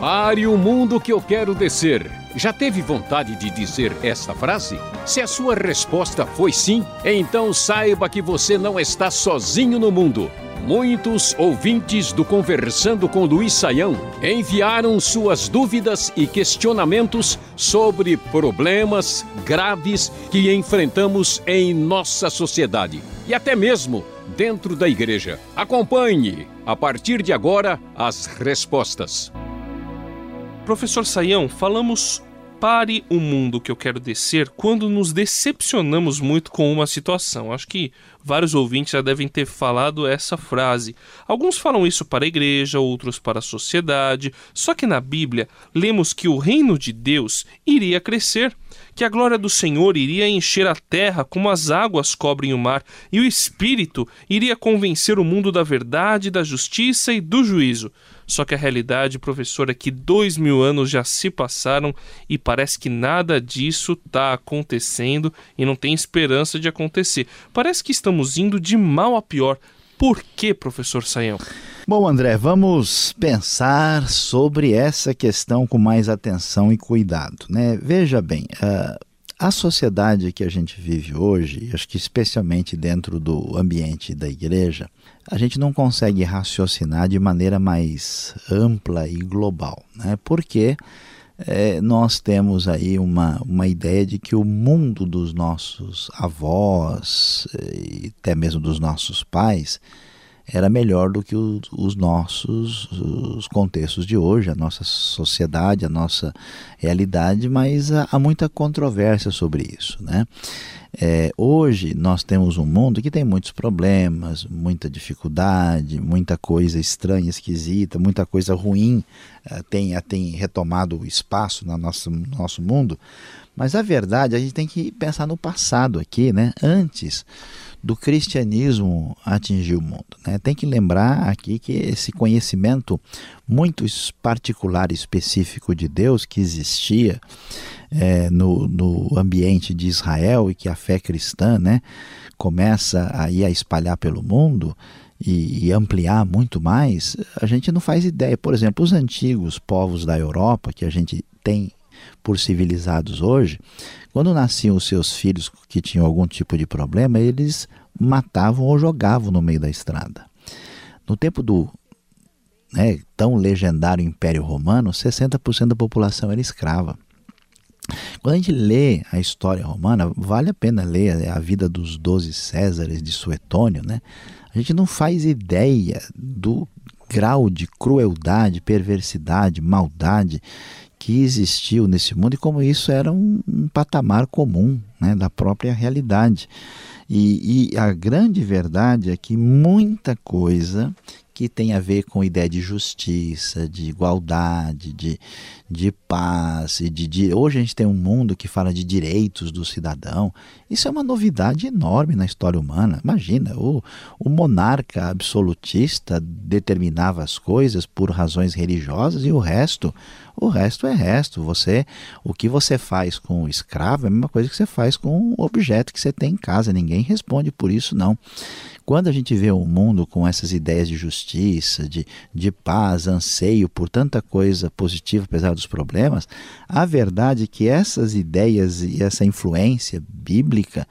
Pare o mundo que eu quero descer. Já teve vontade de dizer esta frase? Se a sua resposta foi sim, então saiba que você não está sozinho no mundo. Muitos ouvintes do Conversando com Luiz Saião enviaram suas dúvidas e questionamentos sobre problemas graves que enfrentamos em nossa sociedade e até mesmo dentro da igreja. Acompanhe, a partir de agora, as respostas. Professor Saião, falamos pare o mundo que eu quero descer quando nos decepcionamos muito com uma situação. Acho que vários ouvintes já devem ter falado essa frase. Alguns falam isso para a igreja, outros para a sociedade. Só que na Bíblia lemos que o reino de Deus iria crescer, que a glória do Senhor iria encher a terra como as águas cobrem o mar, e o Espírito iria convencer o mundo da verdade, da justiça e do juízo. Só que a realidade, professor, é que dois mil anos já se passaram e parece que nada disso está acontecendo e não tem esperança de acontecer. Parece que estamos indo de mal a pior. Por que, professor Saião? Bom, André, vamos pensar sobre essa questão com mais atenção e cuidado. Né? Veja bem, a sociedade que a gente vive hoje, acho que especialmente dentro do ambiente da igreja, a gente não consegue raciocinar de maneira mais ampla e global, né? porque é, nós temos aí uma, uma ideia de que o mundo dos nossos avós eh, e até mesmo dos nossos pais era melhor do que os, os nossos os contextos de hoje, a nossa sociedade, a nossa realidade, mas há, há muita controvérsia sobre isso. Né? É, hoje nós temos um mundo que tem muitos problemas, muita dificuldade, muita coisa estranha, esquisita, muita coisa ruim é, tem, tem retomado o espaço no nosso, no nosso mundo, mas a verdade, a gente tem que pensar no passado aqui, né? antes do cristianismo atingir o mundo. Né? Tem que lembrar aqui que esse conhecimento muito particular e específico de Deus que existia é, no, no ambiente de Israel e que a fé cristã né, começa a ir a espalhar pelo mundo e, e ampliar muito mais, a gente não faz ideia. Por exemplo, os antigos povos da Europa que a gente tem por civilizados hoje, quando nasciam os seus filhos que tinham algum tipo de problema, eles matavam ou jogavam no meio da estrada. No tempo do né, tão legendário Império Romano, 60% da população era escrava. Quando a gente lê a história romana, vale a pena ler a vida dos doze Césares de Suetônio, né? A gente não faz ideia do grau de crueldade, perversidade, maldade que existiu nesse mundo e como isso era um, um patamar comum né, da própria realidade. E, e, a grande verdade é que muita coisa que tem a ver com ideia de justiça, de igualdade, de, de paz. E de, de, hoje a gente tem um mundo que fala de direitos do cidadão. Isso é uma novidade enorme na história humana. Imagina, o, o monarca absolutista determinava as coisas por razões religiosas e o resto, o resto é resto. Você, o que você faz com o escravo é a mesma coisa que você faz com o objeto que você tem em casa. Ninguém responde por isso, não. Quando a gente vê o mundo com essas ideias de justiça, de, de paz, anseio por tanta coisa positiva, apesar dos problemas, a verdade é que essas ideias e essa influência bíblica,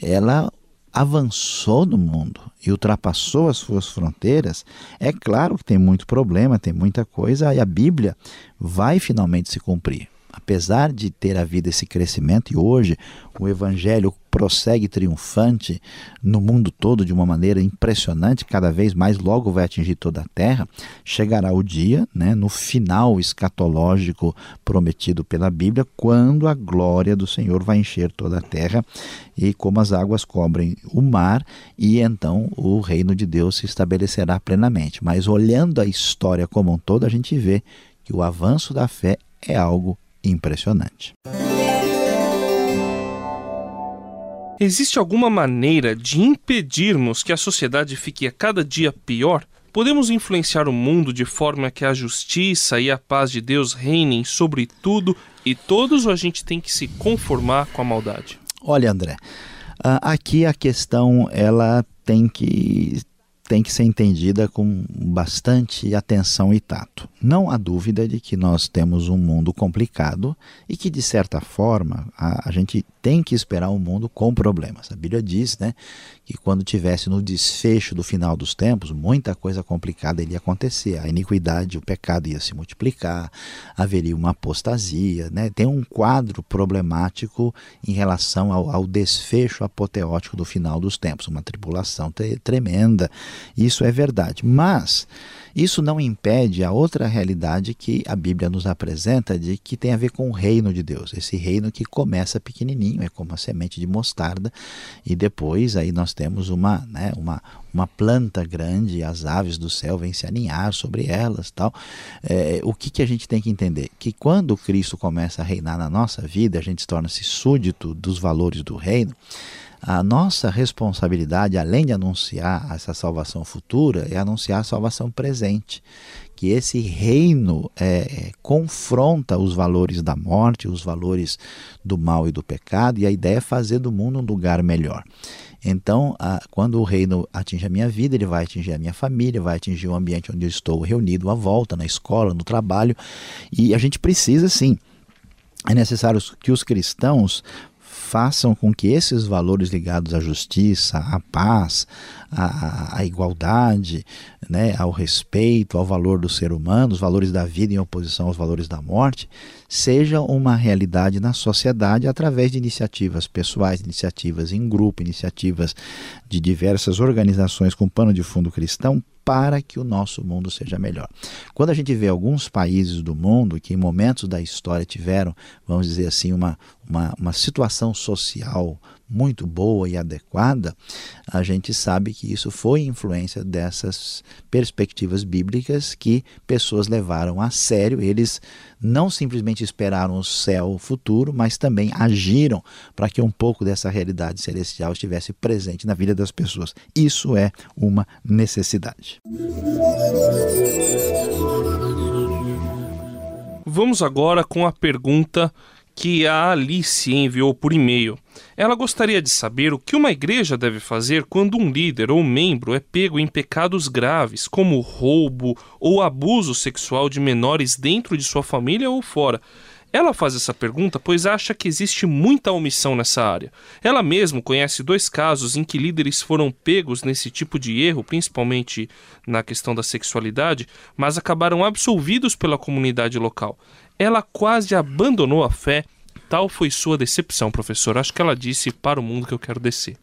ela avançou no mundo e ultrapassou as suas fronteiras, é claro que tem muito problema, tem muita coisa, e a Bíblia vai finalmente se cumprir apesar de ter havido esse crescimento, e hoje o Evangelho prossegue triunfante no mundo todo de uma maneira impressionante, cada vez mais logo vai atingir toda a terra, chegará o dia, né, no final escatológico prometido pela Bíblia, quando a glória do Senhor vai encher toda a terra e como as águas cobrem o mar, e então o reino de Deus se estabelecerá plenamente. Mas olhando a história como um todo, a gente vê que o avanço da fé é algo impressionante. Existe alguma maneira de impedirmos que a sociedade fique a cada dia pior? Podemos influenciar o mundo de forma que a justiça e a paz de Deus reinem sobre tudo e todos ou a gente tem que se conformar com a maldade? Olha, André, aqui a questão ela tem que tem que ser entendida com bastante atenção e tato. Não há dúvida de que nós temos um mundo complicado e que, de certa forma, a, a gente tem que esperar um mundo com problemas. A Bíblia diz né, que quando tivesse no desfecho do final dos tempos, muita coisa complicada iria acontecer. A iniquidade, o pecado ia se multiplicar, haveria uma apostasia. Né? Tem um quadro problemático em relação ao, ao desfecho apoteótico do final dos tempos, uma tribulação tremenda. Isso é verdade. Mas isso não impede a outra realidade que a Bíblia nos apresenta de que tem a ver com o reino de Deus. Esse reino que começa pequenininho, é como a semente de mostarda, e depois aí nós temos uma, né, uma, uma planta grande, as aves do céu vêm se aninhar sobre elas, tal. É, o que, que a gente tem que entender? Que quando Cristo começa a reinar na nossa vida, a gente torna-se súdito dos valores do reino a nossa responsabilidade, além de anunciar essa salvação futura, é anunciar a salvação presente. Que esse reino é, é, confronta os valores da morte, os valores do mal e do pecado, e a ideia é fazer do mundo um lugar melhor. Então, a, quando o reino atinge a minha vida, ele vai atingir a minha família, vai atingir o ambiente onde eu estou reunido à volta, na escola, no trabalho, e a gente precisa sim. É necessário que os cristãos façam com que esses valores ligados à justiça, à paz, à, à, igualdade, né, ao respeito, ao valor do ser humano, os valores da vida em oposição aos valores da morte, sejam uma realidade na sociedade através de iniciativas pessoais, iniciativas em grupo, iniciativas de diversas organizações com pano de fundo cristão para que o nosso mundo seja melhor. Quando a gente vê alguns países do mundo que em momentos da história tiveram, vamos dizer assim, uma, uma, uma situação social muito boa e adequada, a gente sabe que isso foi influência dessas perspectivas bíblicas que pessoas levaram a sério. Eles não simplesmente esperaram o céu futuro, mas também agiram para que um pouco dessa realidade celestial estivesse presente na vida das pessoas. Isso é uma necessidade. Vamos agora com a pergunta que a Alice enviou por e-mail. Ela gostaria de saber o que uma igreja deve fazer quando um líder ou membro é pego em pecados graves, como roubo ou abuso sexual de menores dentro de sua família ou fora. Ela faz essa pergunta pois acha que existe muita omissão nessa área. Ela mesma conhece dois casos em que líderes foram pegos nesse tipo de erro, principalmente na questão da sexualidade, mas acabaram absolvidos pela comunidade local ela quase abandonou a fé. Tal foi sua decepção, professor. Acho que ela disse para o mundo que eu quero descer.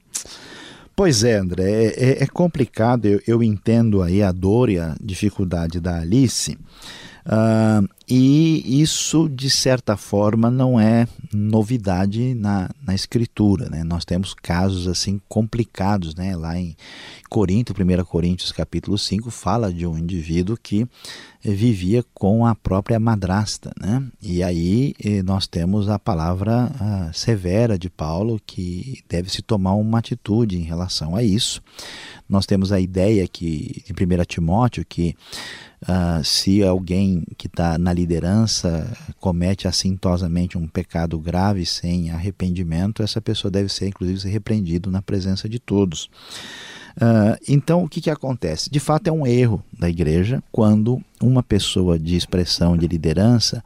Pois é, André, é, é, é complicado. Eu, eu, entendo aí a dor e a dificuldade da Alice. Uh, e isso, de certa forma, não é novidade na, na escritura. Né? Nós temos casos assim complicados. Né? Lá em Corinto, 1 Coríntios capítulo 5, fala de um indivíduo que vivia com a própria madrasta. Né? E aí eh, nós temos a palavra a severa de Paulo que deve se tomar uma atitude em relação a isso. Nós temos a ideia que, em 1 Timóteo, que Uh, se alguém que está na liderança comete assintosamente um pecado grave sem arrependimento, essa pessoa deve ser, inclusive, repreendido na presença de todos. Uh, então, o que, que acontece? De fato, é um erro da igreja quando uma pessoa de expressão de liderança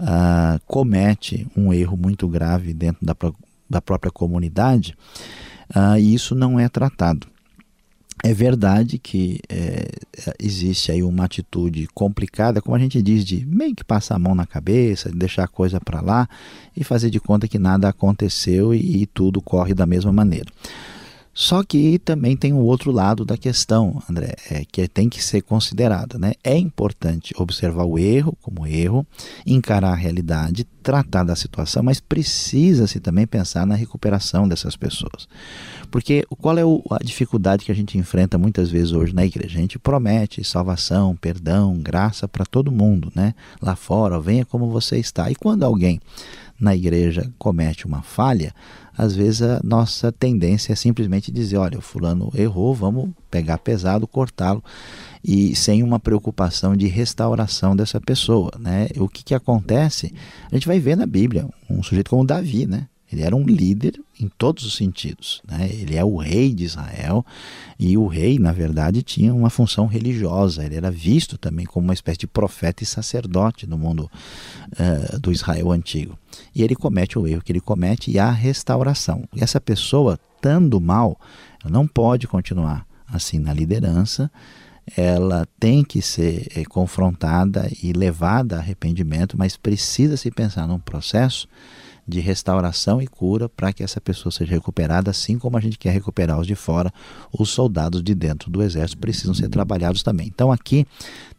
uh, comete um erro muito grave dentro da, da própria comunidade e isso não é tratado. É verdade que é, existe aí uma atitude complicada, como a gente diz, de meio que passar a mão na cabeça, deixar a coisa para lá e fazer de conta que nada aconteceu e, e tudo corre da mesma maneira. Só que também tem o um outro lado da questão, André, é, que tem que ser considerada. Né? É importante observar o erro como erro, encarar a realidade, tratar da situação, mas precisa-se também pensar na recuperação dessas pessoas. Porque qual é a dificuldade que a gente enfrenta muitas vezes hoje na igreja? A gente promete salvação, perdão, graça para todo mundo, né? Lá fora, venha como você está. E quando alguém na igreja comete uma falha, às vezes a nossa tendência é simplesmente dizer: olha, o fulano errou, vamos pegar pesado, cortá-lo, e sem uma preocupação de restauração dessa pessoa. Né? O que, que acontece? A gente vai ver na Bíblia um sujeito como Davi, né? Ele era um líder em todos os sentidos. Né? Ele é o rei de Israel e o rei, na verdade, tinha uma função religiosa. Ele era visto também como uma espécie de profeta e sacerdote no mundo uh, do Israel antigo. E ele comete o erro que ele comete e a restauração. E essa pessoa, estando mal, não pode continuar assim na liderança ela tem que ser é, confrontada e levada a arrependimento, mas precisa se pensar num processo de restauração e cura para que essa pessoa seja recuperada, assim como a gente quer recuperar os de fora, os soldados de dentro do exército precisam ser trabalhados também. Então aqui,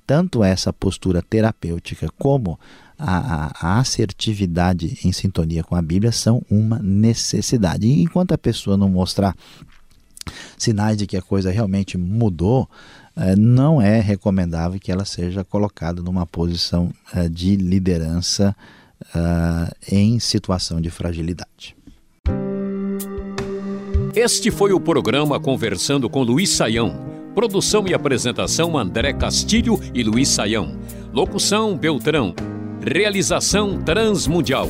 tanto essa postura terapêutica como a, a, assertividade em sintonia com a Bíblia são uma necessidade. E enquanto a pessoa não mostrar sinais de que a coisa realmente mudou, eh, não é recomendável que ela seja colocada numa posição eh, de liderança eh, em situação de fragilidade. Este foi o programa Conversando com Luiz Saião. Produção e apresentação André Castilho e Luiz Saião. Locução Beltrão. Realização Transmundial.